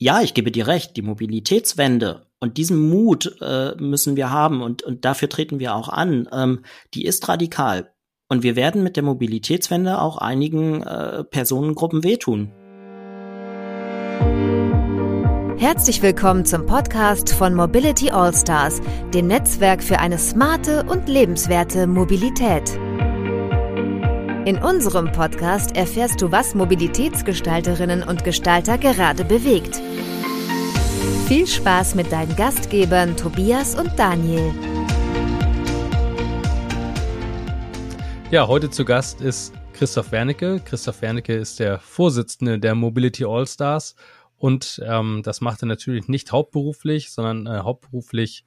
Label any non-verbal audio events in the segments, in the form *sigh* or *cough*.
ja, ich gebe dir recht, die Mobilitätswende und diesen Mut äh, müssen wir haben und, und dafür treten wir auch an. Ähm, die ist radikal. Und wir werden mit der Mobilitätswende auch einigen äh, Personengruppen wehtun. Herzlich willkommen zum Podcast von Mobility Allstars, dem Netzwerk für eine smarte und lebenswerte Mobilität. In unserem Podcast erfährst du, was Mobilitätsgestalterinnen und Gestalter gerade bewegt. Viel Spaß mit deinen Gastgebern Tobias und Daniel. Ja, heute zu Gast ist Christoph Wernicke. Christoph Wernicke ist der Vorsitzende der Mobility All-Stars und ähm, das macht er natürlich nicht hauptberuflich, sondern äh, hauptberuflich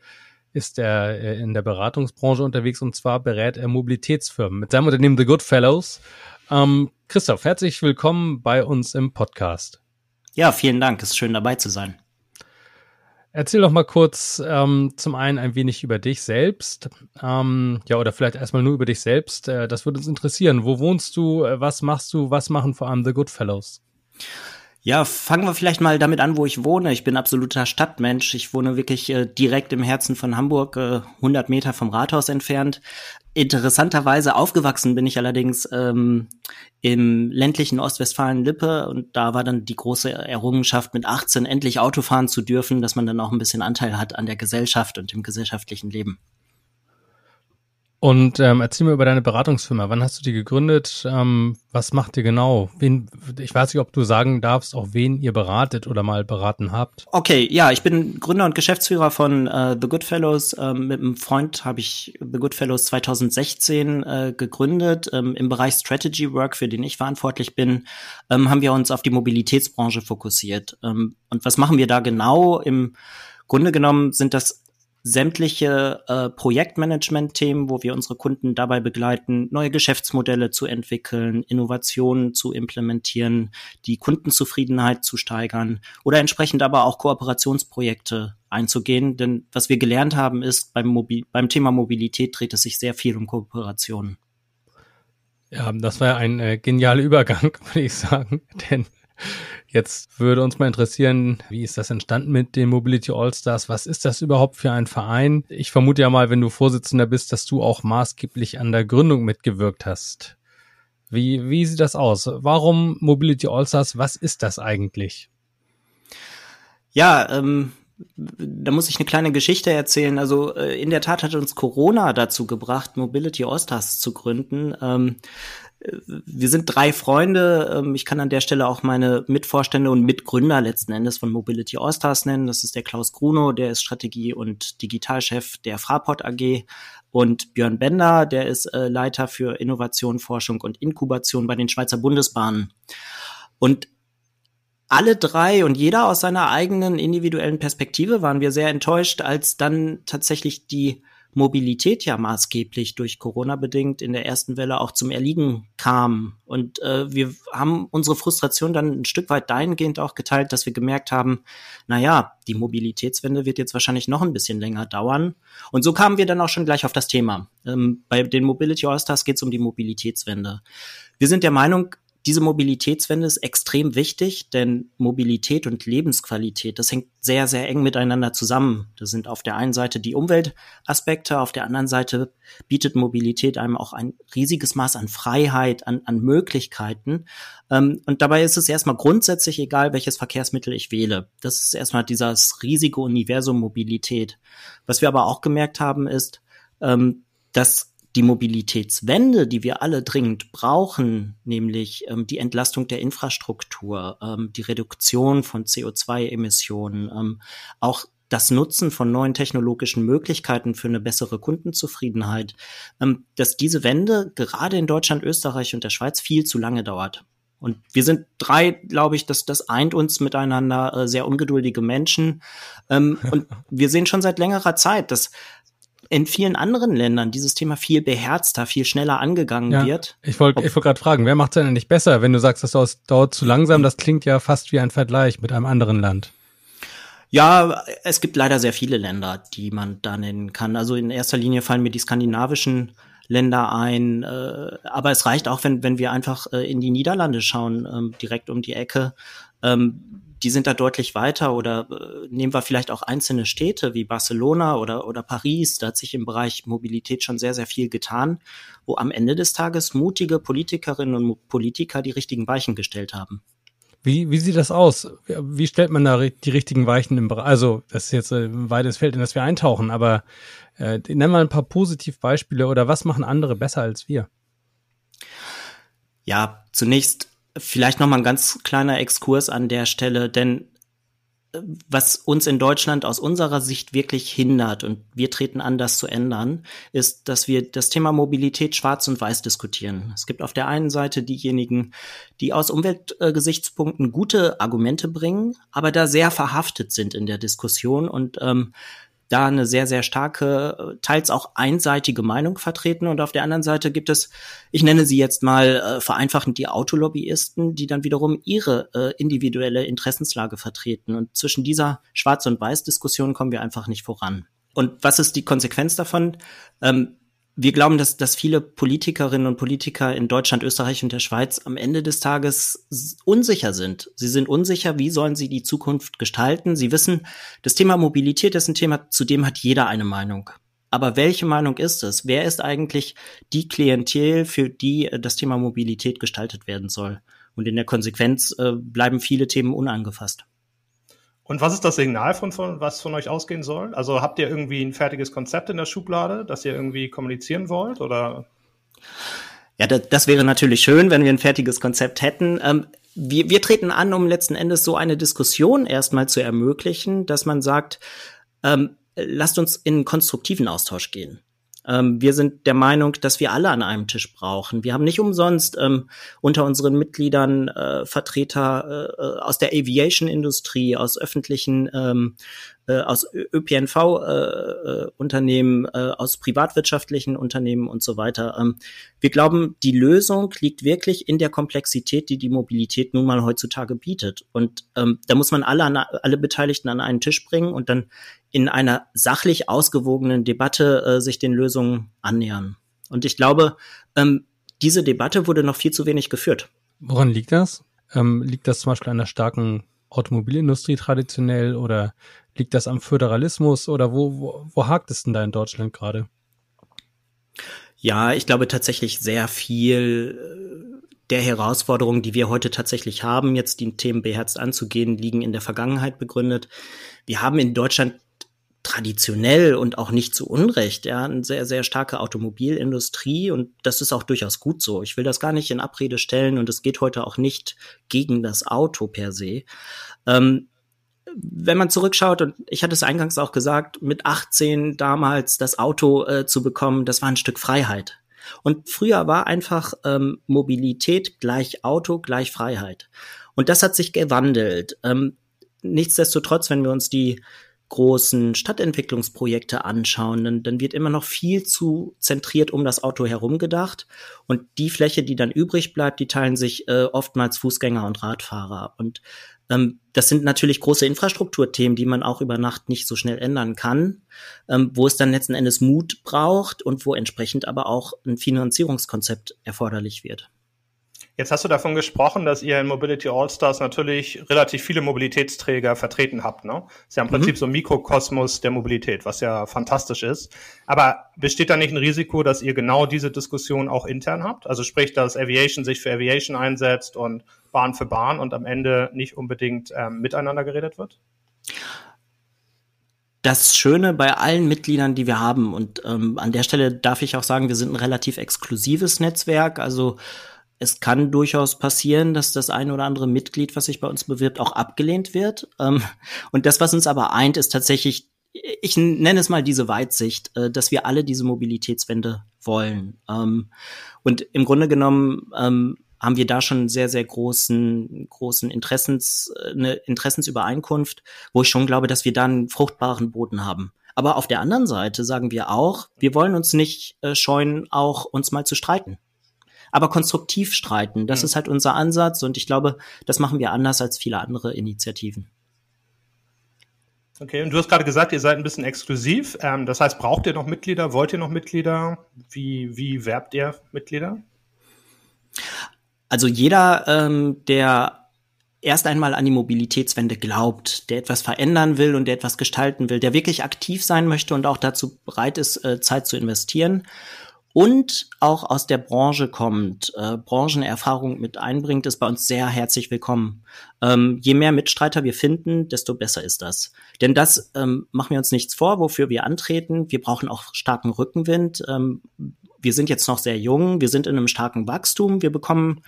ist er äh, in der Beratungsbranche unterwegs und zwar berät er Mobilitätsfirmen mit seinem Unternehmen The Good Fellows. Ähm, Christoph, herzlich willkommen bei uns im Podcast. Ja, vielen Dank. Es ist schön dabei zu sein. Erzähl doch mal kurz ähm, zum einen ein wenig über dich selbst. Ähm, ja, oder vielleicht erstmal nur über dich selbst. Äh, das würde uns interessieren. Wo wohnst du? Äh, was machst du? Was machen vor allem The Good Fellows? Ja, fangen wir vielleicht mal damit an, wo ich wohne. Ich bin absoluter Stadtmensch. Ich wohne wirklich äh, direkt im Herzen von Hamburg, äh, 100 Meter vom Rathaus entfernt. Interessanterweise aufgewachsen bin ich allerdings ähm, im ländlichen Ostwestfalen-Lippe und da war dann die große Errungenschaft, mit 18 endlich Auto fahren zu dürfen, dass man dann auch ein bisschen Anteil hat an der Gesellschaft und dem gesellschaftlichen Leben. Und ähm, erzähl mir über deine Beratungsfirma. Wann hast du die gegründet? Ähm, was macht ihr genau? Wen, ich weiß nicht, ob du sagen darfst, auch wen ihr beratet oder mal beraten habt. Okay, ja, ich bin Gründer und Geschäftsführer von äh, The Good Fellows. Ähm, mit einem Freund habe ich The Good Fellows 2016 äh, gegründet. Ähm, Im Bereich Strategy Work, für den ich verantwortlich bin, ähm, haben wir uns auf die Mobilitätsbranche fokussiert. Ähm, und was machen wir da genau? Im Grunde genommen sind das sämtliche äh, Projektmanagement-Themen, wo wir unsere Kunden dabei begleiten, neue Geschäftsmodelle zu entwickeln, Innovationen zu implementieren, die Kundenzufriedenheit zu steigern oder entsprechend aber auch Kooperationsprojekte einzugehen. Denn was wir gelernt haben, ist, beim, Mobil beim Thema Mobilität dreht es sich sehr viel um Kooperationen. Ja, das war ein äh, genialer Übergang, *laughs* würde ich sagen. Denn Jetzt würde uns mal interessieren, wie ist das entstanden mit den Mobility All-Stars? Was ist das überhaupt für ein Verein? Ich vermute ja mal, wenn du Vorsitzender bist, dass du auch maßgeblich an der Gründung mitgewirkt hast. Wie, wie sieht das aus? Warum Mobility All-Stars? Was ist das eigentlich? Ja, ähm, da muss ich eine kleine Geschichte erzählen. Also äh, in der Tat hat uns Corona dazu gebracht, Mobility Allstars zu gründen. Wir sind drei Freunde. Ähm, ich kann an der Stelle auch meine Mitvorstände und Mitgründer letzten Endes von Mobility Allstars nennen. Das ist der Klaus Gruno, der ist Strategie- und Digitalchef der Fraport AG und Björn Bender, der ist äh, Leiter für Innovation, Forschung und Inkubation bei den Schweizer Bundesbahnen. Und alle drei und jeder aus seiner eigenen individuellen Perspektive waren wir sehr enttäuscht, als dann tatsächlich die Mobilität ja maßgeblich durch Corona bedingt in der ersten Welle auch zum Erliegen kam. Und äh, wir haben unsere Frustration dann ein Stück weit dahingehend auch geteilt, dass wir gemerkt haben, na ja, die Mobilitätswende wird jetzt wahrscheinlich noch ein bisschen länger dauern. Und so kamen wir dann auch schon gleich auf das Thema. Ähm, bei den Mobility All-Stars geht es um die Mobilitätswende. Wir sind der Meinung, diese Mobilitätswende ist extrem wichtig, denn Mobilität und Lebensqualität, das hängt sehr, sehr eng miteinander zusammen. Das sind auf der einen Seite die Umweltaspekte, auf der anderen Seite bietet Mobilität einem auch ein riesiges Maß an Freiheit, an, an Möglichkeiten. Ähm, und dabei ist es erstmal grundsätzlich egal, welches Verkehrsmittel ich wähle. Das ist erstmal dieses riesige Universum Mobilität. Was wir aber auch gemerkt haben, ist, ähm, dass die Mobilitätswende, die wir alle dringend brauchen, nämlich ähm, die Entlastung der Infrastruktur, ähm, die Reduktion von CO2-Emissionen, ähm, auch das Nutzen von neuen technologischen Möglichkeiten für eine bessere Kundenzufriedenheit, ähm, dass diese Wende gerade in Deutschland, Österreich und der Schweiz viel zu lange dauert. Und wir sind drei, glaube ich, dass das eint uns miteinander äh, sehr ungeduldige Menschen. Ähm, und *laughs* wir sehen schon seit längerer Zeit, dass in vielen anderen Ländern dieses Thema viel beherzter, viel schneller angegangen ja, wird. Ich wollte ich wollte gerade fragen, wer macht es denn nicht besser, wenn du sagst, das dauert zu langsam? Das klingt ja fast wie ein Vergleich mit einem anderen Land. Ja, es gibt leider sehr viele Länder, die man da nennen kann. Also in erster Linie fallen mir die skandinavischen Länder ein. Äh, aber es reicht auch, wenn, wenn wir einfach äh, in die Niederlande schauen, ähm, direkt um die Ecke. Ähm, die sind da deutlich weiter oder äh, nehmen wir vielleicht auch einzelne Städte wie Barcelona oder, oder Paris, da hat sich im Bereich Mobilität schon sehr, sehr viel getan, wo am Ende des Tages mutige Politikerinnen und Politiker die richtigen Weichen gestellt haben. Wie, wie sieht das aus? Wie stellt man da die richtigen Weichen im Bereich? Also, das ist jetzt ein weites Feld, in das wir eintauchen, aber äh, nenn mal ein paar Positivbeispiele oder was machen andere besser als wir? Ja, zunächst vielleicht noch mal ein ganz kleiner Exkurs an der Stelle, denn äh, was uns in Deutschland aus unserer Sicht wirklich hindert, und wir treten an, das zu ändern, ist, dass wir das Thema Mobilität schwarz und weiß diskutieren. Es gibt auf der einen Seite diejenigen, die aus Umweltgesichtspunkten gute Argumente bringen, aber da sehr verhaftet sind in der Diskussion und ähm, da eine sehr, sehr starke, teils auch einseitige Meinung vertreten. Und auf der anderen Seite gibt es, ich nenne sie jetzt mal äh, vereinfachend die Autolobbyisten, die dann wiederum ihre äh, individuelle Interessenslage vertreten. Und zwischen dieser Schwarz- und Weiß-Diskussion kommen wir einfach nicht voran. Und was ist die Konsequenz davon? Ähm, wir glauben, dass, dass viele Politikerinnen und Politiker in Deutschland, Österreich und der Schweiz am Ende des Tages unsicher sind. Sie sind unsicher, wie sollen sie die Zukunft gestalten. Sie wissen, das Thema Mobilität ist ein Thema, zu dem hat jeder eine Meinung. Aber welche Meinung ist es? Wer ist eigentlich die Klientel, für die äh, das Thema Mobilität gestaltet werden soll? Und in der Konsequenz äh, bleiben viele Themen unangefasst. Und was ist das Signal von, von was von euch ausgehen soll? Also habt ihr irgendwie ein fertiges Konzept in der Schublade, das ihr irgendwie kommunizieren wollt oder? Ja, das, das wäre natürlich schön, wenn wir ein fertiges Konzept hätten. Ähm, wir, wir treten an, um letzten Endes so eine Diskussion erstmal zu ermöglichen, dass man sagt, ähm, lasst uns in konstruktiven Austausch gehen. Ähm, wir sind der Meinung, dass wir alle an einem Tisch brauchen. Wir haben nicht umsonst ähm, unter unseren Mitgliedern äh, Vertreter äh, aus der Aviation-Industrie, aus öffentlichen ähm, äh, aus ÖPNV-Unternehmen, äh, äh, aus privatwirtschaftlichen Unternehmen und so weiter. Ähm, wir glauben, die Lösung liegt wirklich in der Komplexität, die die Mobilität nun mal heutzutage bietet. Und ähm, da muss man alle, an, alle Beteiligten an einen Tisch bringen und dann in einer sachlich ausgewogenen Debatte äh, sich den Lösungen annähern. Und ich glaube, ähm, diese Debatte wurde noch viel zu wenig geführt. Woran liegt das? Ähm, liegt das zum Beispiel an einer starken Automobilindustrie traditionell oder liegt das am Föderalismus oder wo, wo, wo hakt es denn da in Deutschland gerade? Ja, ich glaube tatsächlich sehr viel äh, der Herausforderungen, die wir heute tatsächlich haben, jetzt die Themen beherzt anzugehen, liegen in der Vergangenheit begründet. Wir haben in Deutschland traditionell und auch nicht zu Unrecht, ja, eine sehr, sehr starke Automobilindustrie und das ist auch durchaus gut so. Ich will das gar nicht in Abrede stellen und es geht heute auch nicht gegen das Auto per se. Ähm, wenn man zurückschaut, und ich hatte es eingangs auch gesagt, mit 18 damals das Auto äh, zu bekommen, das war ein Stück Freiheit. Und früher war einfach ähm, Mobilität gleich Auto gleich Freiheit. Und das hat sich gewandelt. Ähm, nichtsdestotrotz, wenn wir uns die großen Stadtentwicklungsprojekte anschauen, dann, dann wird immer noch viel zu zentriert um das Auto herum gedacht. Und die Fläche, die dann übrig bleibt, die teilen sich äh, oftmals Fußgänger und Radfahrer. Und ähm, das sind natürlich große Infrastrukturthemen, die man auch über Nacht nicht so schnell ändern kann, ähm, wo es dann letzten Endes Mut braucht und wo entsprechend aber auch ein Finanzierungskonzept erforderlich wird. Jetzt hast du davon gesprochen, dass ihr in Mobility Allstars natürlich relativ viele Mobilitätsträger vertreten habt. Ne? ist ja im Prinzip mhm. so ein Mikrokosmos der Mobilität, was ja fantastisch ist. Aber besteht da nicht ein Risiko, dass ihr genau diese Diskussion auch intern habt? Also sprich, dass Aviation sich für Aviation einsetzt und Bahn für Bahn und am Ende nicht unbedingt ähm, miteinander geredet wird? das Schöne bei allen Mitgliedern, die wir haben, und ähm, an der Stelle darf ich auch sagen, wir sind ein relativ exklusives Netzwerk. Also es kann durchaus passieren, dass das ein oder andere Mitglied, was sich bei uns bewirbt, auch abgelehnt wird. Ähm, und das, was uns aber eint, ist tatsächlich, ich nenne es mal diese Weitsicht, äh, dass wir alle diese Mobilitätswende wollen. Ähm, und im Grunde genommen ähm, haben wir da schon sehr, sehr großen, großen Interessens, eine Interessensübereinkunft, wo ich schon glaube, dass wir da einen fruchtbaren Boden haben. Aber auf der anderen Seite sagen wir auch, wir wollen uns nicht äh, scheuen, auch uns mal zu streiten aber konstruktiv streiten. Das mhm. ist halt unser Ansatz und ich glaube, das machen wir anders als viele andere Initiativen. Okay, und du hast gerade gesagt, ihr seid ein bisschen exklusiv. Ähm, das heißt, braucht ihr noch Mitglieder? Wollt ihr noch Mitglieder? Wie, wie werbt ihr Mitglieder? Also jeder, ähm, der erst einmal an die Mobilitätswende glaubt, der etwas verändern will und der etwas gestalten will, der wirklich aktiv sein möchte und auch dazu bereit ist, äh, Zeit zu investieren und auch aus der Branche kommt, äh, Branchenerfahrung mit einbringt, ist bei uns sehr herzlich willkommen. Ähm, je mehr Mitstreiter wir finden, desto besser ist das. Denn das ähm, machen wir uns nichts vor, wofür wir antreten. Wir brauchen auch starken Rückenwind. Ähm, wir sind jetzt noch sehr jung, wir sind in einem starken Wachstum, wir bekommen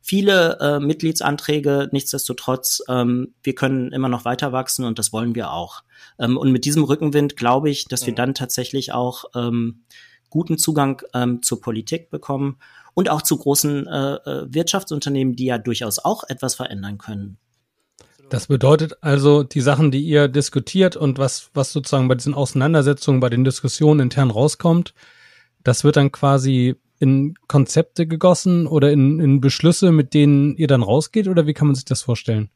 viele äh, Mitgliedsanträge. Nichtsdestotrotz, ähm, wir können immer noch weiter wachsen und das wollen wir auch. Ähm, und mit diesem Rückenwind glaube ich, dass wir dann tatsächlich auch ähm, guten Zugang ähm, zur Politik bekommen und auch zu großen äh, äh, Wirtschaftsunternehmen, die ja durchaus auch etwas verändern können. Das bedeutet also, die Sachen, die ihr diskutiert und was, was sozusagen bei diesen Auseinandersetzungen, bei den Diskussionen intern rauskommt, das wird dann quasi in Konzepte gegossen oder in, in Beschlüsse, mit denen ihr dann rausgeht oder wie kann man sich das vorstellen?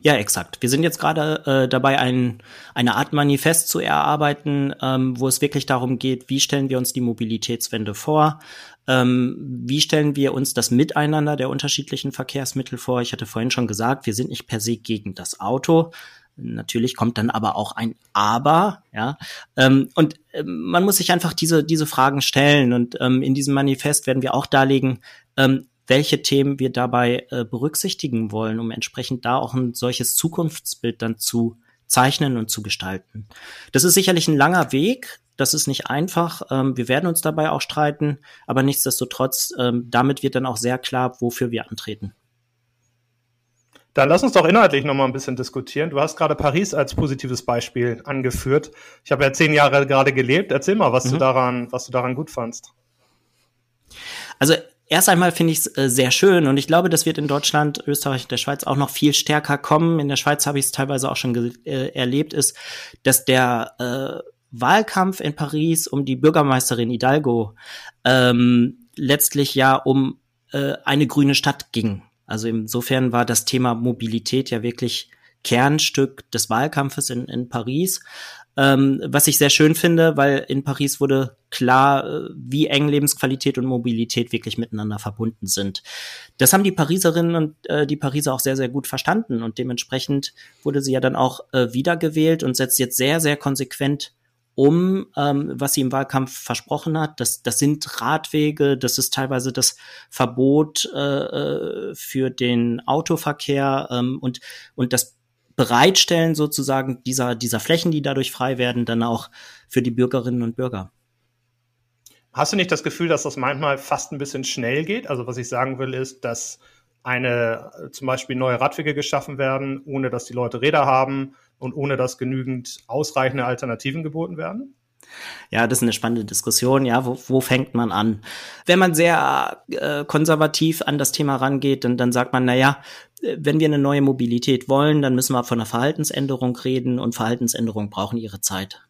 Ja, exakt. Wir sind jetzt gerade äh, dabei, ein, eine Art Manifest zu erarbeiten, ähm, wo es wirklich darum geht, wie stellen wir uns die Mobilitätswende vor, ähm, wie stellen wir uns das Miteinander der unterschiedlichen Verkehrsmittel vor. Ich hatte vorhin schon gesagt, wir sind nicht per se gegen das Auto. Natürlich kommt dann aber auch ein Aber, ja. Ähm, und äh, man muss sich einfach diese, diese Fragen stellen. Und ähm, in diesem Manifest werden wir auch darlegen, ähm, welche Themen wir dabei äh, berücksichtigen wollen, um entsprechend da auch ein solches Zukunftsbild dann zu zeichnen und zu gestalten. Das ist sicherlich ein langer Weg. Das ist nicht einfach. Ähm, wir werden uns dabei auch streiten, aber nichtsdestotrotz, ähm, damit wird dann auch sehr klar, wofür wir antreten. Dann lass uns doch inhaltlich noch mal ein bisschen diskutieren. Du hast gerade Paris als positives Beispiel angeführt. Ich habe ja zehn Jahre gerade gelebt. Erzähl mal, was mhm. du daran, was du daran gut fandst. Also Erst einmal finde ich es äh, sehr schön und ich glaube, das wird in Deutschland, Österreich und der Schweiz auch noch viel stärker kommen. In der Schweiz habe ich es teilweise auch schon äh, erlebt, ist, dass der äh, Wahlkampf in Paris um die Bürgermeisterin Hidalgo ähm, letztlich ja um äh, eine grüne Stadt ging. Also insofern war das Thema Mobilität ja wirklich Kernstück des Wahlkampfes in, in Paris. Ähm, was ich sehr schön finde, weil in Paris wurde klar, äh, wie eng Lebensqualität und Mobilität wirklich miteinander verbunden sind. Das haben die Pariserinnen und äh, die Pariser auch sehr, sehr gut verstanden und dementsprechend wurde sie ja dann auch äh, wiedergewählt und setzt jetzt sehr, sehr konsequent um, ähm, was sie im Wahlkampf versprochen hat. Das, das sind Radwege, das ist teilweise das Verbot äh, äh für den Autoverkehr ähm, und, und das Bereitstellen sozusagen dieser, dieser Flächen, die dadurch frei werden, dann auch für die Bürgerinnen und Bürger. Hast du nicht das Gefühl, dass das manchmal fast ein bisschen schnell geht? Also was ich sagen will, ist, dass eine zum Beispiel neue Radwege geschaffen werden, ohne dass die Leute Räder haben und ohne dass genügend ausreichende Alternativen geboten werden? Ja, das ist eine spannende Diskussion. Ja, wo, wo fängt man an? Wenn man sehr äh, konservativ an das Thema rangeht, dann, dann sagt man, na ja, äh, wenn wir eine neue Mobilität wollen, dann müssen wir von einer Verhaltensänderung reden und Verhaltensänderungen brauchen ihre Zeit.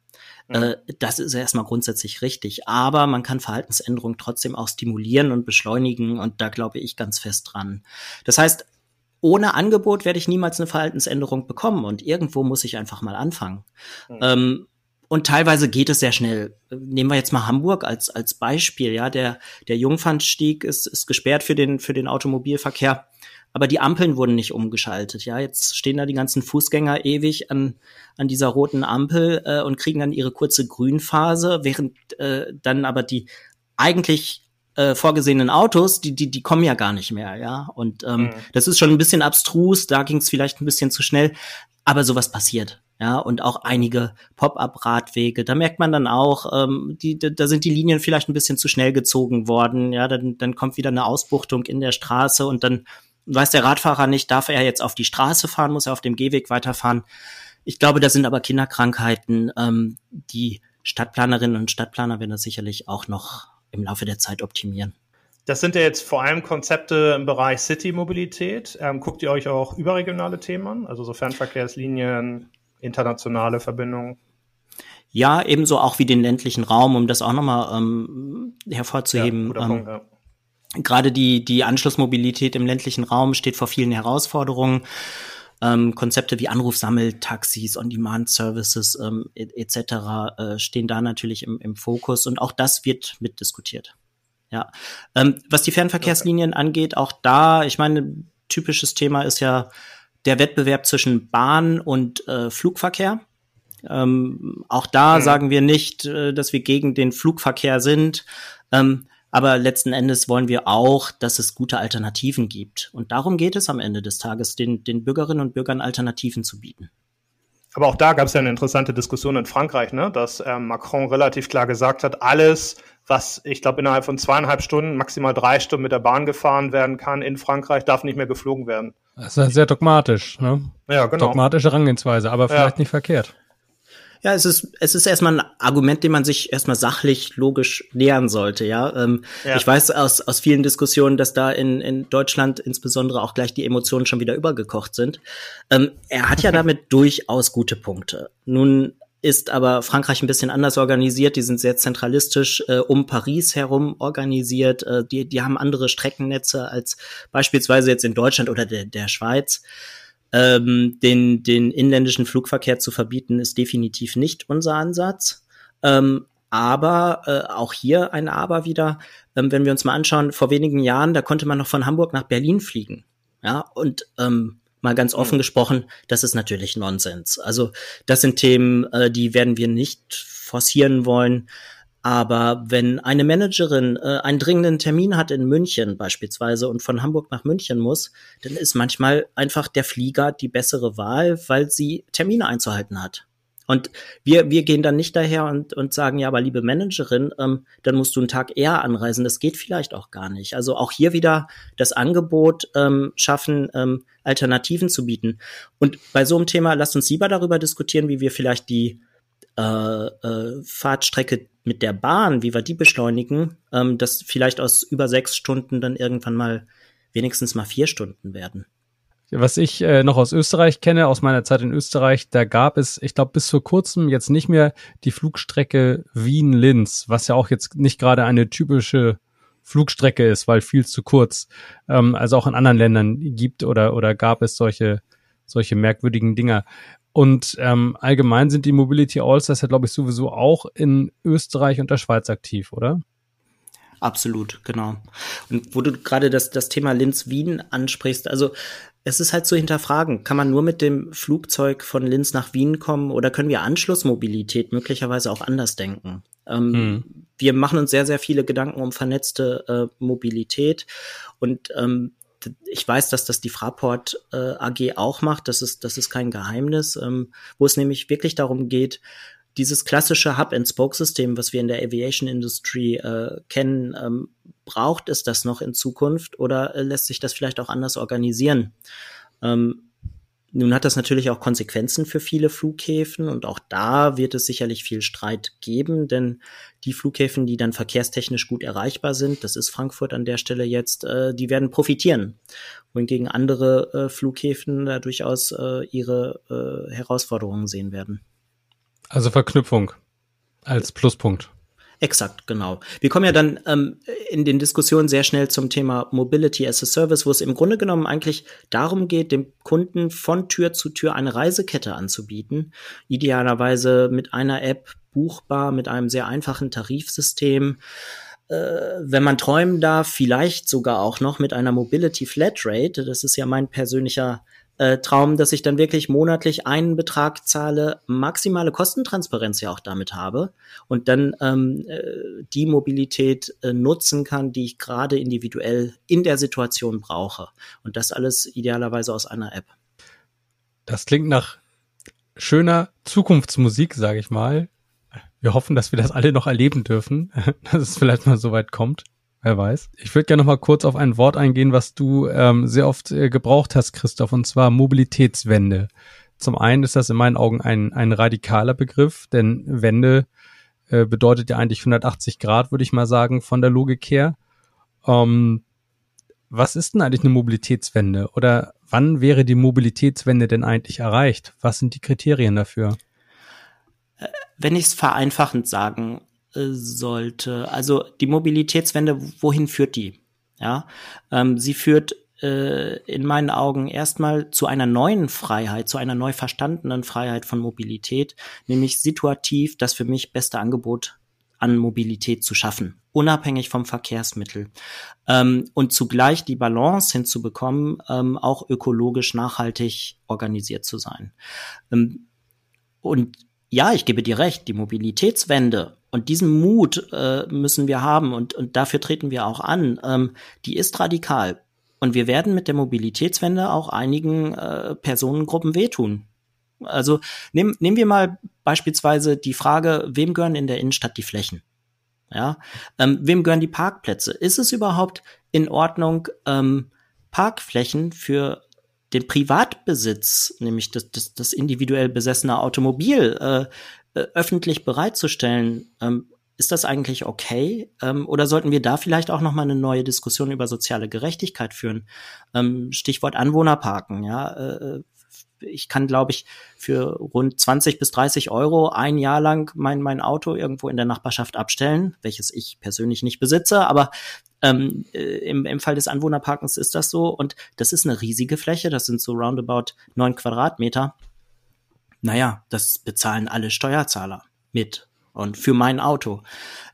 Mhm. Äh, das ist erstmal grundsätzlich richtig. Aber man kann Verhaltensänderungen trotzdem auch stimulieren und beschleunigen und da glaube ich ganz fest dran. Das heißt, ohne Angebot werde ich niemals eine Verhaltensänderung bekommen und irgendwo muss ich einfach mal anfangen. Mhm. Ähm, und teilweise geht es sehr schnell. Nehmen wir jetzt mal Hamburg als, als Beispiel. Ja, der, der Jungfernstieg ist, ist gesperrt für den, für den Automobilverkehr. Aber die Ampeln wurden nicht umgeschaltet. Ja, jetzt stehen da die ganzen Fußgänger ewig an, an dieser roten Ampel äh, und kriegen dann ihre kurze Grünphase, während äh, dann aber die eigentlich äh, vorgesehenen Autos, die, die, die kommen ja gar nicht mehr, ja. Und ähm, mhm. das ist schon ein bisschen abstrus, da ging es vielleicht ein bisschen zu schnell, aber sowas passiert ja, und auch einige Pop-up-Radwege. Da merkt man dann auch, ähm, die, da sind die Linien vielleicht ein bisschen zu schnell gezogen worden. Ja, dann, dann kommt wieder eine Ausbuchtung in der Straße und dann weiß der Radfahrer nicht, darf er jetzt auf die Straße fahren, muss er auf dem Gehweg weiterfahren. Ich glaube, da sind aber Kinderkrankheiten, ähm, die Stadtplanerinnen und Stadtplaner werden das sicherlich auch noch im Laufe der Zeit optimieren. Das sind ja jetzt vor allem Konzepte im Bereich City-Mobilität. Ähm, guckt ihr euch auch überregionale Themen an, also so Fernverkehrslinien, internationale Verbindungen? Ja, ebenso auch wie den ländlichen Raum, um das auch nochmal ähm, hervorzuheben. Ja, ähm, Punkt, ja. Gerade die, die Anschlussmobilität im ländlichen Raum steht vor vielen Herausforderungen. Ähm, Konzepte wie Anrufsammeltaxis, On-Demand-Services ähm, etc. Äh, stehen da natürlich im, im Fokus und auch das wird mitdiskutiert. Ja, ähm, was die Fernverkehrslinien okay. angeht, auch da, ich meine, typisches Thema ist ja der Wettbewerb zwischen Bahn und äh, Flugverkehr. Ähm, auch da mhm. sagen wir nicht, äh, dass wir gegen den Flugverkehr sind. Ähm, aber letzten Endes wollen wir auch, dass es gute Alternativen gibt. Und darum geht es am Ende des Tages, den, den Bürgerinnen und Bürgern Alternativen zu bieten. Aber auch da gab es ja eine interessante Diskussion in Frankreich, ne? dass ähm, Macron relativ klar gesagt hat, alles, was ich glaube innerhalb von zweieinhalb Stunden, maximal drei Stunden mit der Bahn gefahren werden kann in Frankreich, darf nicht mehr geflogen werden. Das ist sehr dogmatisch, ne? Ja, genau. Dogmatische Herangehensweise, aber vielleicht ja. nicht verkehrt. Ja, es ist, es ist erstmal ein Argument, dem man sich erstmal sachlich, logisch nähern sollte, ja. Ähm, ja. Ich weiß aus, aus vielen Diskussionen, dass da in, in Deutschland insbesondere auch gleich die Emotionen schon wieder übergekocht sind. Ähm, er hat ja damit *laughs* durchaus gute Punkte. Nun ist aber Frankreich ein bisschen anders organisiert. Die sind sehr zentralistisch äh, um Paris herum organisiert. Äh, die, die haben andere Streckennetze als beispielsweise jetzt in Deutschland oder der, der Schweiz. Ähm, den, den inländischen Flugverkehr zu verbieten, ist definitiv nicht unser Ansatz. Ähm, aber äh, auch hier ein Aber wieder, ähm, wenn wir uns mal anschauen, vor wenigen Jahren, da konnte man noch von Hamburg nach Berlin fliegen. Ja, und ähm, mal ganz offen mhm. gesprochen, das ist natürlich Nonsens. Also das sind Themen, äh, die werden wir nicht forcieren wollen. Aber wenn eine Managerin äh, einen dringenden Termin hat in München beispielsweise und von Hamburg nach München muss, dann ist manchmal einfach der Flieger die bessere Wahl, weil sie Termine einzuhalten hat. Und wir, wir gehen dann nicht daher und, und sagen, ja, aber liebe Managerin, ähm, dann musst du einen Tag eher anreisen. Das geht vielleicht auch gar nicht. Also auch hier wieder das Angebot ähm, schaffen, ähm, Alternativen zu bieten. Und bei so einem Thema, lasst uns lieber darüber diskutieren, wie wir vielleicht die äh, äh, Fahrtstrecke mit der Bahn, wie wir die beschleunigen, ähm, dass vielleicht aus über sechs Stunden dann irgendwann mal wenigstens mal vier Stunden werden. Was ich äh, noch aus Österreich kenne, aus meiner Zeit in Österreich, da gab es, ich glaube, bis vor kurzem jetzt nicht mehr die Flugstrecke Wien-Linz, was ja auch jetzt nicht gerade eine typische Flugstrecke ist, weil viel zu kurz. Ähm, also auch in anderen Ländern gibt oder, oder gab es solche, solche merkwürdigen Dinger. Und ähm, allgemein sind die Mobility Allstars ja, glaube ich, sowieso auch in Österreich und der Schweiz aktiv, oder? Absolut, genau. Und wo du gerade das, das Thema Linz-Wien ansprichst, also es ist halt zu hinterfragen, kann man nur mit dem Flugzeug von Linz nach Wien kommen oder können wir Anschlussmobilität möglicherweise auch anders denken? Ähm, hm. Wir machen uns sehr, sehr viele Gedanken um vernetzte äh, Mobilität und ähm, ich weiß, dass das die Fraport äh, AG auch macht. Das ist, das ist kein Geheimnis, ähm, wo es nämlich wirklich darum geht, dieses klassische Hub-and-Spoke-System, was wir in der Aviation Industry äh, kennen, ähm, braucht es das noch in Zukunft oder äh, lässt sich das vielleicht auch anders organisieren? Ähm, nun hat das natürlich auch Konsequenzen für viele Flughäfen und auch da wird es sicherlich viel Streit geben, denn die Flughäfen, die dann verkehrstechnisch gut erreichbar sind, das ist Frankfurt an der Stelle jetzt, äh, die werden profitieren, wohingegen andere äh, Flughäfen da durchaus äh, ihre äh, Herausforderungen sehen werden. Also Verknüpfung als Pluspunkt. Exakt, genau. Wir kommen ja dann ähm, in den Diskussionen sehr schnell zum Thema Mobility as a Service, wo es im Grunde genommen eigentlich darum geht, dem Kunden von Tür zu Tür eine Reisekette anzubieten. Idealerweise mit einer App buchbar, mit einem sehr einfachen Tarifsystem. Äh, wenn man träumen darf, vielleicht sogar auch noch mit einer Mobility Flatrate. Das ist ja mein persönlicher äh, Traum, dass ich dann wirklich monatlich einen Betrag zahle, maximale Kostentransparenz ja auch damit habe und dann ähm, äh, die Mobilität äh, nutzen kann, die ich gerade individuell in der Situation brauche. Und das alles idealerweise aus einer App. Das klingt nach schöner Zukunftsmusik, sage ich mal. Wir hoffen, dass wir das alle noch erleben dürfen, *laughs* dass es vielleicht mal so weit kommt. Wer weiß. Ich würde gerne noch mal kurz auf ein Wort eingehen, was du ähm, sehr oft äh, gebraucht hast, Christoph, und zwar Mobilitätswende. Zum einen ist das in meinen Augen ein, ein radikaler Begriff, denn Wende äh, bedeutet ja eigentlich 180 Grad, würde ich mal sagen, von der Logik her. Ähm, was ist denn eigentlich eine Mobilitätswende? Oder wann wäre die Mobilitätswende denn eigentlich erreicht? Was sind die Kriterien dafür? Äh, wenn ich es vereinfachend sagen sollte. Also die Mobilitätswende, wohin führt die? Ja, ähm, sie führt äh, in meinen Augen erstmal zu einer neuen Freiheit, zu einer neu verstandenen Freiheit von Mobilität, nämlich situativ das für mich beste Angebot an Mobilität zu schaffen, unabhängig vom Verkehrsmittel. Ähm, und zugleich die Balance hinzubekommen, ähm, auch ökologisch nachhaltig organisiert zu sein. Ähm, und ja, ich gebe dir recht, die Mobilitätswende und diesen Mut äh, müssen wir haben und, und dafür treten wir auch an. Ähm, die ist radikal. Und wir werden mit der Mobilitätswende auch einigen äh, Personengruppen wehtun. Also nehm, nehmen wir mal beispielsweise die Frage, wem gehören in der Innenstadt die Flächen? Ja, ähm, wem gehören die Parkplätze? Ist es überhaupt in Ordnung, ähm, Parkflächen für den Privatbesitz, nämlich das, das, das individuell besessene Automobil, äh, äh, öffentlich bereitzustellen? Ähm, ist das eigentlich okay? Ähm, oder sollten wir da vielleicht auch noch mal eine neue Diskussion über soziale Gerechtigkeit führen? Ähm, Stichwort Anwohnerparken. Ja, äh, ich kann, glaube ich, für rund 20 bis 30 Euro ein Jahr lang mein, mein Auto irgendwo in der Nachbarschaft abstellen, welches ich persönlich nicht besitze, aber ähm, äh, im, im Fall des Anwohnerparkens ist das so und das ist eine riesige Fläche, das sind so roundabout neun Quadratmeter. Naja, das bezahlen alle Steuerzahler mit und für mein Auto.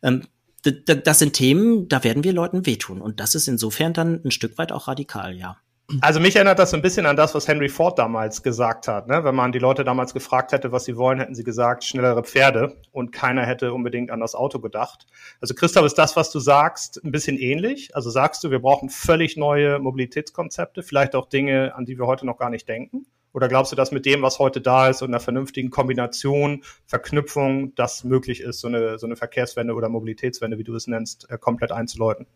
Ähm, das sind Themen, da werden wir Leuten wehtun und das ist insofern dann ein Stück weit auch radikal, ja. Also mich erinnert das so ein bisschen an das, was Henry Ford damals gesagt hat. Ne? Wenn man die Leute damals gefragt hätte, was sie wollen, hätten sie gesagt, schnellere Pferde und keiner hätte unbedingt an das Auto gedacht. Also Christoph, ist das, was du sagst, ein bisschen ähnlich? Also sagst du, wir brauchen völlig neue Mobilitätskonzepte, vielleicht auch Dinge, an die wir heute noch gar nicht denken? Oder glaubst du, dass mit dem, was heute da ist und einer vernünftigen Kombination, Verknüpfung, das möglich ist, so eine, so eine Verkehrswende oder Mobilitätswende, wie du es nennst, äh, komplett einzuläuten?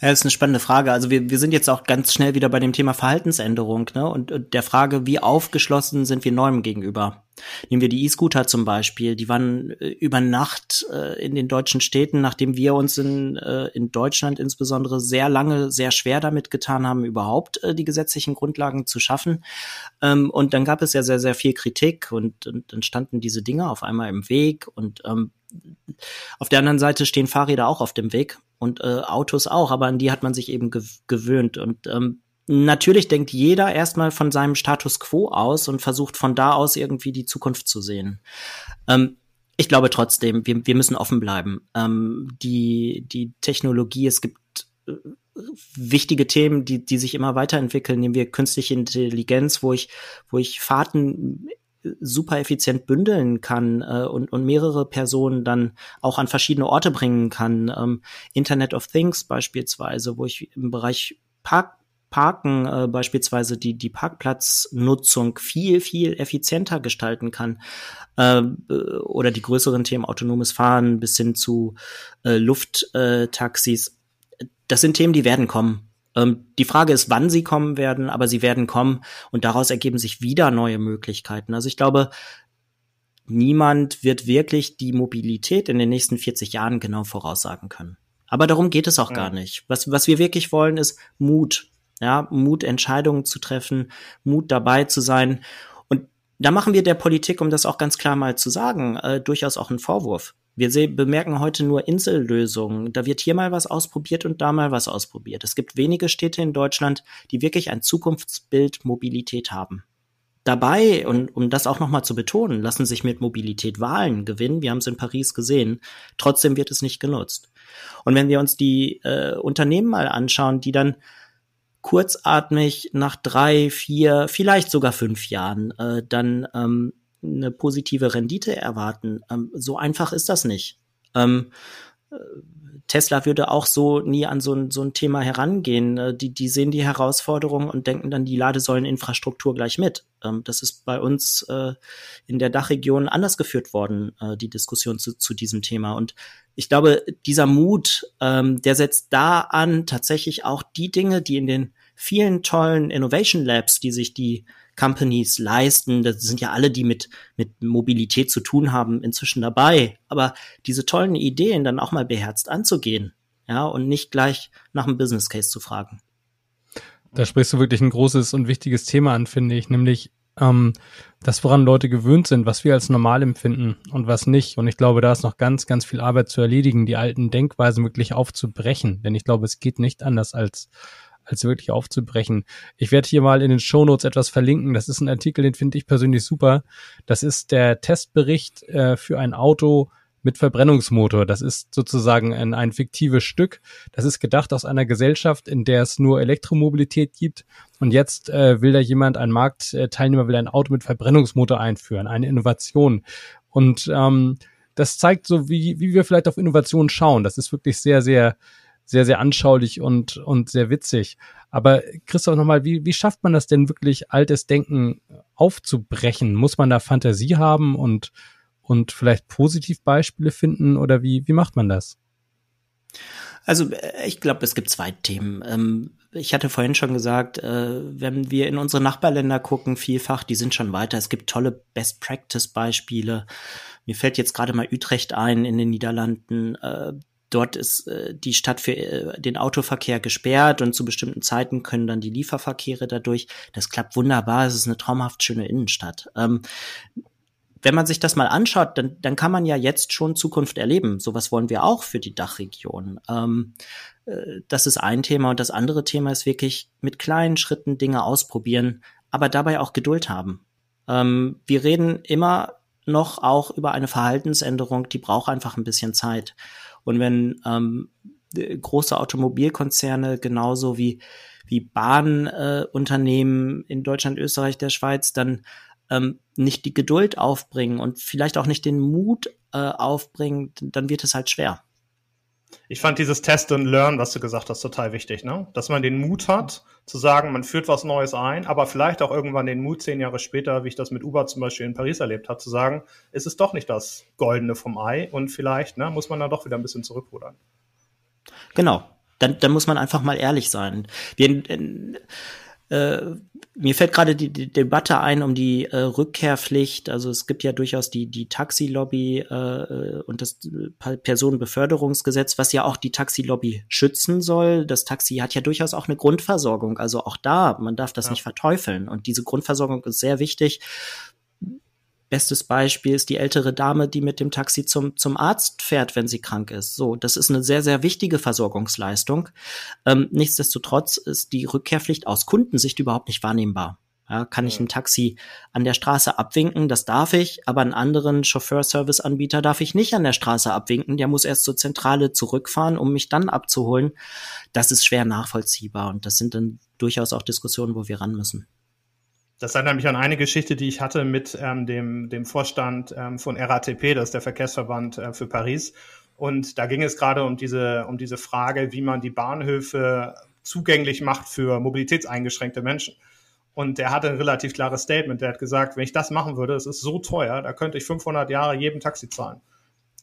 Ja, ist eine spannende Frage. Also wir, wir sind jetzt auch ganz schnell wieder bei dem Thema Verhaltensänderung ne? und, und der Frage, wie aufgeschlossen sind wir Neuem gegenüber. Nehmen wir die E-Scooter zum Beispiel. Die waren äh, über Nacht äh, in den deutschen Städten, nachdem wir uns in, äh, in Deutschland insbesondere sehr lange, sehr schwer damit getan haben, überhaupt äh, die gesetzlichen Grundlagen zu schaffen. Ähm, und dann gab es ja sehr, sehr viel Kritik und, und dann standen diese Dinge auf einmal im Weg und ähm, auf der anderen Seite stehen Fahrräder auch auf dem Weg und äh, Autos auch, aber an die hat man sich eben gew gewöhnt. Und ähm, natürlich denkt jeder erstmal von seinem Status quo aus und versucht von da aus irgendwie die Zukunft zu sehen. Ähm, ich glaube trotzdem, wir, wir müssen offen bleiben. Ähm, die, die Technologie, es gibt äh, wichtige Themen, die, die sich immer weiterentwickeln. Nehmen wir künstliche Intelligenz, wo ich, wo ich Fahrten super effizient bündeln kann äh, und, und mehrere Personen dann auch an verschiedene Orte bringen kann. Ähm, Internet of Things beispielsweise, wo ich im Bereich Park Parken äh, beispielsweise die, die Parkplatznutzung viel, viel effizienter gestalten kann. Äh, oder die größeren Themen autonomes Fahren bis hin zu äh, Lufttaxis. Das sind Themen, die werden kommen. Ähm, die Frage ist, wann sie kommen werden, aber sie werden kommen und daraus ergeben sich wieder neue Möglichkeiten. Also ich glaube, niemand wird wirklich die Mobilität in den nächsten 40 Jahren genau voraussagen können. Aber darum geht es auch ja. gar nicht. Was, was wir wirklich wollen, ist Mut. Ja, Mut, Entscheidungen zu treffen, Mut dabei zu sein. Und da machen wir der Politik, um das auch ganz klar mal zu sagen, äh, durchaus auch einen Vorwurf. Wir bemerken heute nur Insellösungen. Da wird hier mal was ausprobiert und da mal was ausprobiert. Es gibt wenige Städte in Deutschland, die wirklich ein Zukunftsbild Mobilität haben. Dabei, und um das auch nochmal zu betonen, lassen sich mit Mobilität Wahlen gewinnen. Wir haben es in Paris gesehen. Trotzdem wird es nicht genutzt. Und wenn wir uns die äh, Unternehmen mal anschauen, die dann kurzatmig nach drei, vier, vielleicht sogar fünf Jahren äh, dann ähm, eine positive Rendite erwarten. Ähm, so einfach ist das nicht. Ähm, äh, Tesla würde auch so nie an so ein, so ein Thema herangehen. Äh, die, die sehen die Herausforderung und denken dann die Ladesäuleninfrastruktur gleich mit. Ähm, das ist bei uns äh, in der Dachregion anders geführt worden, die Diskussion zu, zu diesem Thema. Und ich glaube, dieser Mut, ähm, der setzt da an, tatsächlich auch die Dinge, die in den vielen tollen Innovation Labs, die sich die Companies leisten. Das sind ja alle, die mit, mit Mobilität zu tun haben, inzwischen dabei. Aber diese tollen Ideen dann auch mal beherzt anzugehen, ja, und nicht gleich nach einem Business Case zu fragen. Da sprichst du wirklich ein großes und wichtiges Thema an, finde ich, nämlich ähm, das, woran Leute gewöhnt sind, was wir als normal empfinden und was nicht. Und ich glaube, da ist noch ganz, ganz viel Arbeit zu erledigen, die alten Denkweisen wirklich aufzubrechen. Denn ich glaube, es geht nicht anders als als wirklich aufzubrechen. Ich werde hier mal in den Shownotes etwas verlinken. Das ist ein Artikel, den finde ich persönlich super. Das ist der Testbericht äh, für ein Auto, mit Verbrennungsmotor. Das ist sozusagen ein, ein fiktives Stück. Das ist gedacht aus einer Gesellschaft, in der es nur Elektromobilität gibt. Und jetzt äh, will da jemand, ein Marktteilnehmer will ein Auto mit Verbrennungsmotor einführen, eine Innovation. Und ähm, das zeigt so, wie, wie wir vielleicht auf Innovation schauen. Das ist wirklich sehr, sehr, sehr, sehr anschaulich und, und sehr witzig. Aber Christoph, nochmal, wie, wie schafft man das denn wirklich, altes Denken aufzubrechen? Muss man da Fantasie haben und und vielleicht Positivbeispiele finden oder wie, wie macht man das? Also äh, ich glaube, es gibt zwei Themen. Ähm, ich hatte vorhin schon gesagt, äh, wenn wir in unsere Nachbarländer gucken, vielfach, die sind schon weiter. Es gibt tolle Best-Practice-Beispiele. Mir fällt jetzt gerade mal Utrecht ein in den Niederlanden. Äh, dort ist die Stadt für den Autoverkehr gesperrt und zu bestimmten Zeiten können dann die Lieferverkehre dadurch. Das klappt wunderbar. Es ist eine traumhaft schöne Innenstadt. Ähm, wenn man sich das mal anschaut, dann, dann kann man ja jetzt schon Zukunft erleben. Sowas wollen wir auch für die Dachregion. Ähm, äh, das ist ein Thema. Und das andere Thema ist wirklich mit kleinen Schritten Dinge ausprobieren, aber dabei auch Geduld haben. Ähm, wir reden immer noch auch über eine Verhaltensänderung, die braucht einfach ein bisschen Zeit. Und wenn ähm, große Automobilkonzerne genauso wie wie Bahnunternehmen äh, in Deutschland, Österreich, der Schweiz dann ähm, nicht die Geduld aufbringen und vielleicht auch nicht den Mut äh, aufbringen, dann wird es halt schwer. Ich fand dieses Test and Learn, was du gesagt hast, total wichtig, ne? Dass man den Mut hat, zu sagen, man führt was Neues ein, aber vielleicht auch irgendwann den Mut, zehn Jahre später, wie ich das mit Uber zum Beispiel in Paris erlebt habe, zu sagen, ist es doch nicht das Goldene vom Ei und vielleicht ne, muss man da doch wieder ein bisschen zurückrudern. Genau. Dann, dann muss man einfach mal ehrlich sein. Wir, äh, äh, mir fällt gerade die, die, Debatte ein um die äh, Rückkehrpflicht. Also es gibt ja durchaus die, die Taxilobby äh, und das Personenbeförderungsgesetz, was ja auch die Taxilobby schützen soll. Das Taxi hat ja durchaus auch eine Grundversorgung. Also auch da, man darf das ja. nicht verteufeln. Und diese Grundversorgung ist sehr wichtig. Bestes Beispiel ist die ältere Dame, die mit dem Taxi zum, zum Arzt fährt, wenn sie krank ist. So, das ist eine sehr, sehr wichtige Versorgungsleistung. Ähm, nichtsdestotrotz ist die Rückkehrpflicht aus Kundensicht überhaupt nicht wahrnehmbar. Ja, kann ich ein Taxi an der Straße abwinken? Das darf ich, aber einen anderen Chauffeurservice-Anbieter darf ich nicht an der Straße abwinken. Der muss erst zur Zentrale zurückfahren, um mich dann abzuholen. Das ist schwer nachvollziehbar und das sind dann durchaus auch Diskussionen, wo wir ran müssen. Das erinnert mich an eine Geschichte, die ich hatte mit ähm, dem, dem Vorstand ähm, von RATP, das ist der Verkehrsverband äh, für Paris. Und da ging es gerade um diese, um diese Frage, wie man die Bahnhöfe zugänglich macht für mobilitätseingeschränkte Menschen. Und der hatte ein relativ klares Statement. Der hat gesagt, wenn ich das machen würde, das ist so teuer, da könnte ich 500 Jahre jedem Taxi zahlen.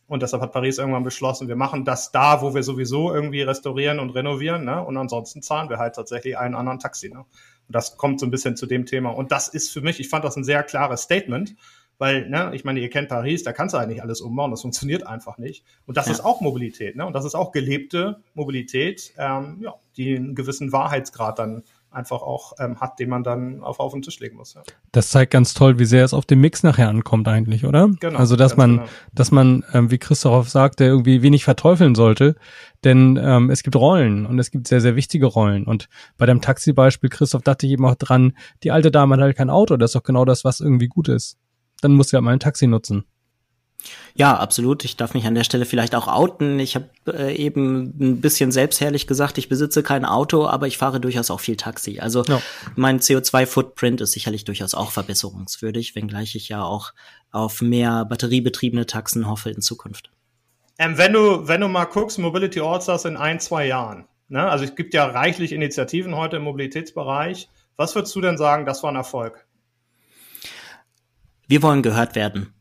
Und deshalb hat Paris irgendwann beschlossen, wir machen das da, wo wir sowieso irgendwie restaurieren und renovieren. Ne? Und ansonsten zahlen wir halt tatsächlich einen anderen Taxi. Ne? Das kommt so ein bisschen zu dem Thema. Und das ist für mich, ich fand das ein sehr klares Statement, weil, ne, ich meine, ihr kennt Paris, da kannst du eigentlich alles umbauen, das funktioniert einfach nicht. Und das ja. ist auch Mobilität, ne? Und das ist auch gelebte Mobilität, ähm, ja, die einen gewissen Wahrheitsgrad dann einfach auch ähm, hat, den man dann auf, auf den Tisch legen muss. Ja. Das zeigt ganz toll, wie sehr es auf den Mix nachher ankommt eigentlich, oder? Genau. Also dass man, genau. dass man, ähm, wie Christoph sagte, irgendwie wenig verteufeln sollte, denn ähm, es gibt Rollen und es gibt sehr, sehr wichtige Rollen. Und bei dem Taxi-Beispiel, Christoph, dachte ich eben auch dran, die alte Dame hat halt kein Auto, das ist doch genau das, was irgendwie gut ist. Dann muss sie halt mal ein Taxi nutzen. Ja, absolut. Ich darf mich an der Stelle vielleicht auch outen. Ich habe äh, eben ein bisschen selbstherrlich gesagt, ich besitze kein Auto, aber ich fahre durchaus auch viel Taxi. Also ja. mein CO2-Footprint ist sicherlich durchaus auch verbesserungswürdig, wenngleich ich ja auch auf mehr batteriebetriebene Taxen hoffe in Zukunft. Ähm, wenn du wenn du mal guckst, Mobility Allstars in ein zwei Jahren. Ne? Also es gibt ja reichlich Initiativen heute im Mobilitätsbereich. Was würdest du denn sagen, das war ein Erfolg? Wir wollen gehört werden.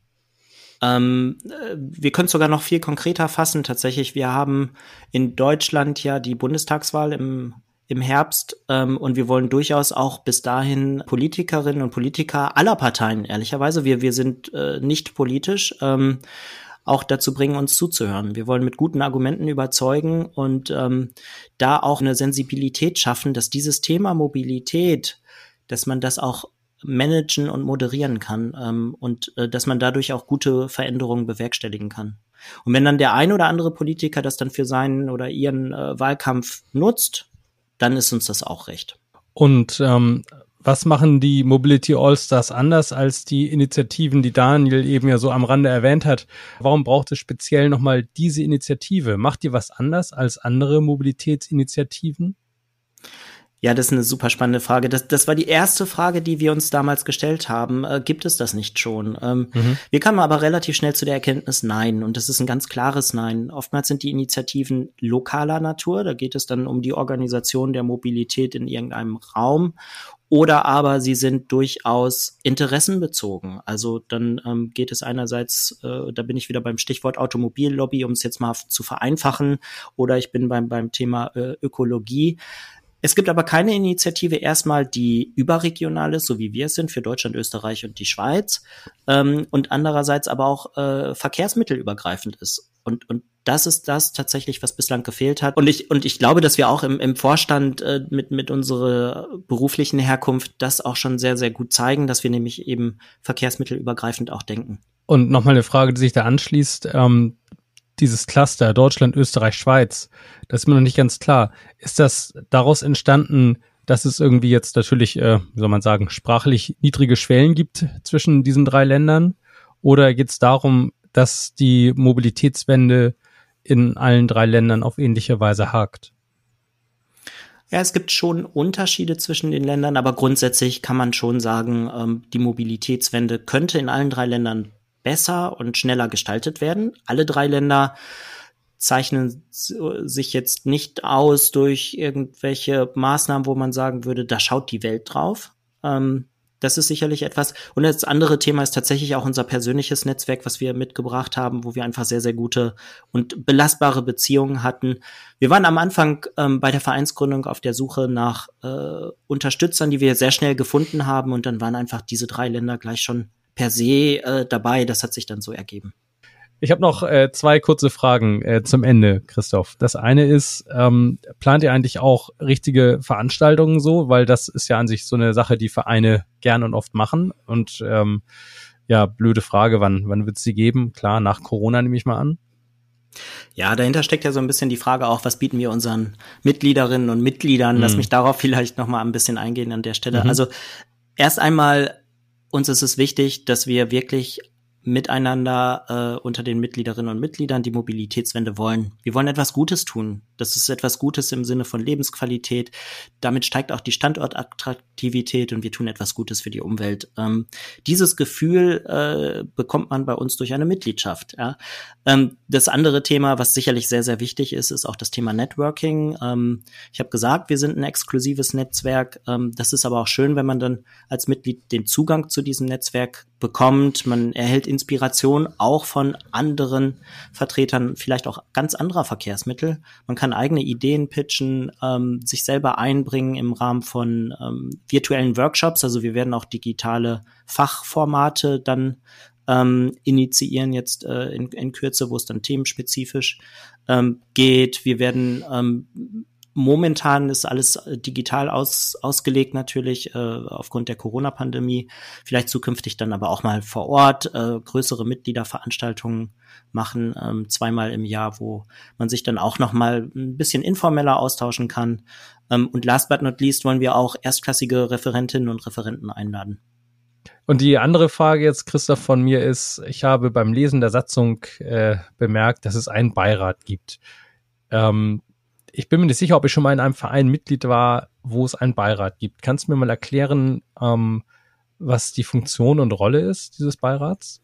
Ähm, wir können es sogar noch viel konkreter fassen. Tatsächlich, wir haben in Deutschland ja die Bundestagswahl im im Herbst ähm, und wir wollen durchaus auch bis dahin Politikerinnen und Politiker aller Parteien, ehrlicherweise. Wir, wir sind äh, nicht politisch. Ähm, auch dazu bringen, uns zuzuhören. Wir wollen mit guten Argumenten überzeugen und ähm, da auch eine Sensibilität schaffen, dass dieses Thema Mobilität, dass man das auch managen und moderieren kann ähm, und äh, dass man dadurch auch gute Veränderungen bewerkstelligen kann. Und wenn dann der ein oder andere Politiker das dann für seinen oder ihren äh, Wahlkampf nutzt, dann ist uns das auch recht. Und ähm, was machen die Mobility All-Stars anders als die Initiativen, die Daniel eben ja so am Rande erwähnt hat? Warum braucht es speziell nochmal diese Initiative? Macht ihr was anders als andere Mobilitätsinitiativen? Ja, das ist eine super spannende Frage. Das, das war die erste Frage, die wir uns damals gestellt haben. Äh, gibt es das nicht schon? Ähm, mhm. Wir kamen aber relativ schnell zu der Erkenntnis, nein. Und das ist ein ganz klares Nein. Oftmals sind die Initiativen lokaler Natur. Da geht es dann um die Organisation der Mobilität in irgendeinem Raum. Oder aber sie sind durchaus interessenbezogen. Also dann ähm, geht es einerseits, äh, da bin ich wieder beim Stichwort Automobillobby, um es jetzt mal zu vereinfachen, oder ich bin beim, beim Thema äh, Ökologie. Es gibt aber keine Initiative erstmal, die überregional ist, so wie wir es sind, für Deutschland, Österreich und die Schweiz, ähm, und andererseits aber auch äh, verkehrsmittelübergreifend ist. Und, und das ist das tatsächlich, was bislang gefehlt hat. Und ich, und ich glaube, dass wir auch im, im Vorstand äh, mit, mit unserer beruflichen Herkunft das auch schon sehr, sehr gut zeigen, dass wir nämlich eben verkehrsmittelübergreifend auch denken. Und nochmal eine Frage, die sich da anschließt. Ähm, dieses Cluster Deutschland, Österreich, Schweiz, das ist mir noch nicht ganz klar. Ist das daraus entstanden, dass es irgendwie jetzt natürlich, äh, wie soll man sagen, sprachlich niedrige Schwellen gibt zwischen diesen drei Ländern? Oder geht es darum, dass die Mobilitätswende in allen drei Ländern auf ähnliche Weise hakt? Ja, es gibt schon Unterschiede zwischen den Ländern, aber grundsätzlich kann man schon sagen, ähm, die Mobilitätswende könnte in allen drei Ländern besser und schneller gestaltet werden. Alle drei Länder zeichnen sich jetzt nicht aus durch irgendwelche Maßnahmen, wo man sagen würde, da schaut die Welt drauf. Ähm, das ist sicherlich etwas. Und das andere Thema ist tatsächlich auch unser persönliches Netzwerk, was wir mitgebracht haben, wo wir einfach sehr, sehr gute und belastbare Beziehungen hatten. Wir waren am Anfang ähm, bei der Vereinsgründung auf der Suche nach äh, Unterstützern, die wir sehr schnell gefunden haben. Und dann waren einfach diese drei Länder gleich schon per se äh, dabei. Das hat sich dann so ergeben. Ich habe noch äh, zwei kurze Fragen äh, zum Ende, Christoph. Das eine ist, ähm, plant ihr eigentlich auch richtige Veranstaltungen so? Weil das ist ja an sich so eine Sache, die Vereine gern und oft machen. Und ähm, ja, blöde Frage, wann, wann wird es sie geben? Klar, nach Corona nehme ich mal an. Ja, dahinter steckt ja so ein bisschen die Frage auch, was bieten wir unseren Mitgliederinnen und Mitgliedern? Mhm. Lass mich darauf *laughs* vielleicht noch mal ein bisschen eingehen an der Stelle. Mhm. Also erst einmal uns ist es wichtig, dass wir wirklich miteinander äh, unter den Mitgliederinnen und Mitgliedern die Mobilitätswende wollen. Wir wollen etwas Gutes tun. Das ist etwas Gutes im Sinne von Lebensqualität. Damit steigt auch die Standortattraktivität und wir tun etwas Gutes für die Umwelt. Ähm, dieses Gefühl äh, bekommt man bei uns durch eine Mitgliedschaft. Ja? Ähm, das andere Thema, was sicherlich sehr, sehr wichtig ist, ist auch das Thema Networking. Ähm, ich habe gesagt, wir sind ein exklusives Netzwerk. Ähm, das ist aber auch schön, wenn man dann als Mitglied den Zugang zu diesem Netzwerk bekommt. Man erhält Inspiration auch von anderen Vertretern, vielleicht auch ganz anderer Verkehrsmittel. Man kann eigene Ideen pitchen, ähm, sich selber einbringen im Rahmen von ähm, virtuellen Workshops. Also wir werden auch digitale Fachformate dann ähm, initiieren jetzt äh, in, in Kürze, wo es dann themenspezifisch ähm, geht. Wir werden ähm, Momentan ist alles äh, digital aus, ausgelegt natürlich äh, aufgrund der Corona-Pandemie. Vielleicht zukünftig dann aber auch mal vor Ort äh, größere Mitgliederveranstaltungen machen, ähm, zweimal im Jahr, wo man sich dann auch noch mal ein bisschen informeller austauschen kann. Ähm, und last but not least wollen wir auch erstklassige Referentinnen und Referenten einladen. Und die andere Frage jetzt, Christoph, von mir ist, ich habe beim Lesen der Satzung äh, bemerkt, dass es einen Beirat gibt. Ähm, ich bin mir nicht sicher, ob ich schon mal in einem Verein Mitglied war, wo es einen Beirat gibt. Kannst du mir mal erklären, ähm, was die Funktion und Rolle ist dieses Beirats?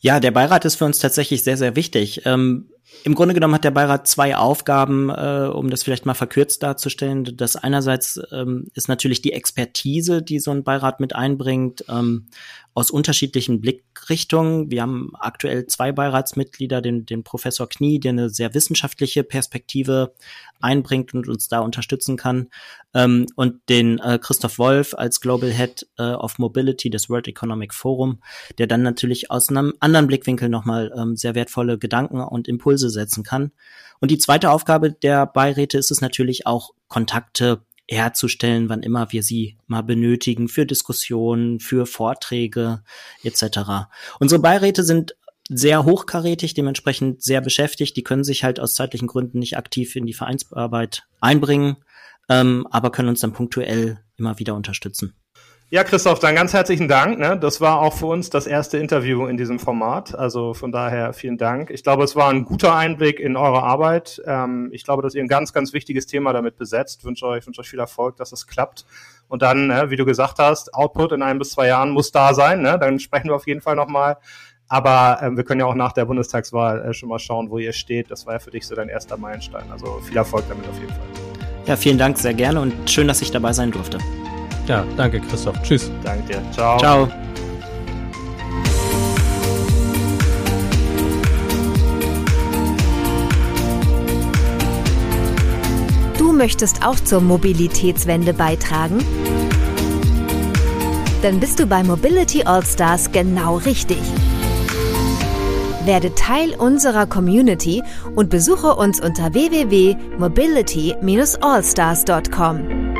Ja, der Beirat ist für uns tatsächlich sehr, sehr wichtig. Ähm, Im Grunde genommen hat der Beirat zwei Aufgaben, äh, um das vielleicht mal verkürzt darzustellen. Das einerseits ähm, ist natürlich die Expertise, die so ein Beirat mit einbringt. Ähm, aus unterschiedlichen Blickrichtungen. Wir haben aktuell zwei Beiratsmitglieder, den, den Professor Knie, der eine sehr wissenschaftliche Perspektive einbringt und uns da unterstützen kann, ähm, und den äh, Christoph Wolf als Global Head äh, of Mobility des World Economic Forum, der dann natürlich aus einem anderen Blickwinkel nochmal ähm, sehr wertvolle Gedanken und Impulse setzen kann. Und die zweite Aufgabe der Beiräte ist es natürlich auch, Kontakte herzustellen, wann immer wir sie mal benötigen, für Diskussionen, für Vorträge etc. Unsere Beiräte sind sehr hochkarätig, dementsprechend sehr beschäftigt. Die können sich halt aus zeitlichen Gründen nicht aktiv in die Vereinsarbeit einbringen, ähm, aber können uns dann punktuell immer wieder unterstützen. Ja, Christoph, dann ganz herzlichen Dank. Ne? Das war auch für uns das erste Interview in diesem Format. Also von daher vielen Dank. Ich glaube, es war ein guter Einblick in eure Arbeit. Ähm, ich glaube, dass ihr ein ganz, ganz wichtiges Thema damit besetzt. Wünsche euch, wünsche euch viel Erfolg, dass es klappt. Und dann, ne, wie du gesagt hast, Output in ein bis zwei Jahren muss da sein. Ne? Dann sprechen wir auf jeden Fall nochmal. Aber ähm, wir können ja auch nach der Bundestagswahl äh, schon mal schauen, wo ihr steht. Das war ja für dich so dein erster Meilenstein. Also viel Erfolg damit auf jeden Fall. Ja, vielen Dank, sehr gerne und schön, dass ich dabei sein durfte. Ja, danke Christoph. Tschüss. Danke dir. Ciao. Ciao. Du möchtest auch zur Mobilitätswende beitragen? Dann bist du bei Mobility Allstars genau richtig. Werde Teil unserer Community und besuche uns unter www.mobility-allstars.com.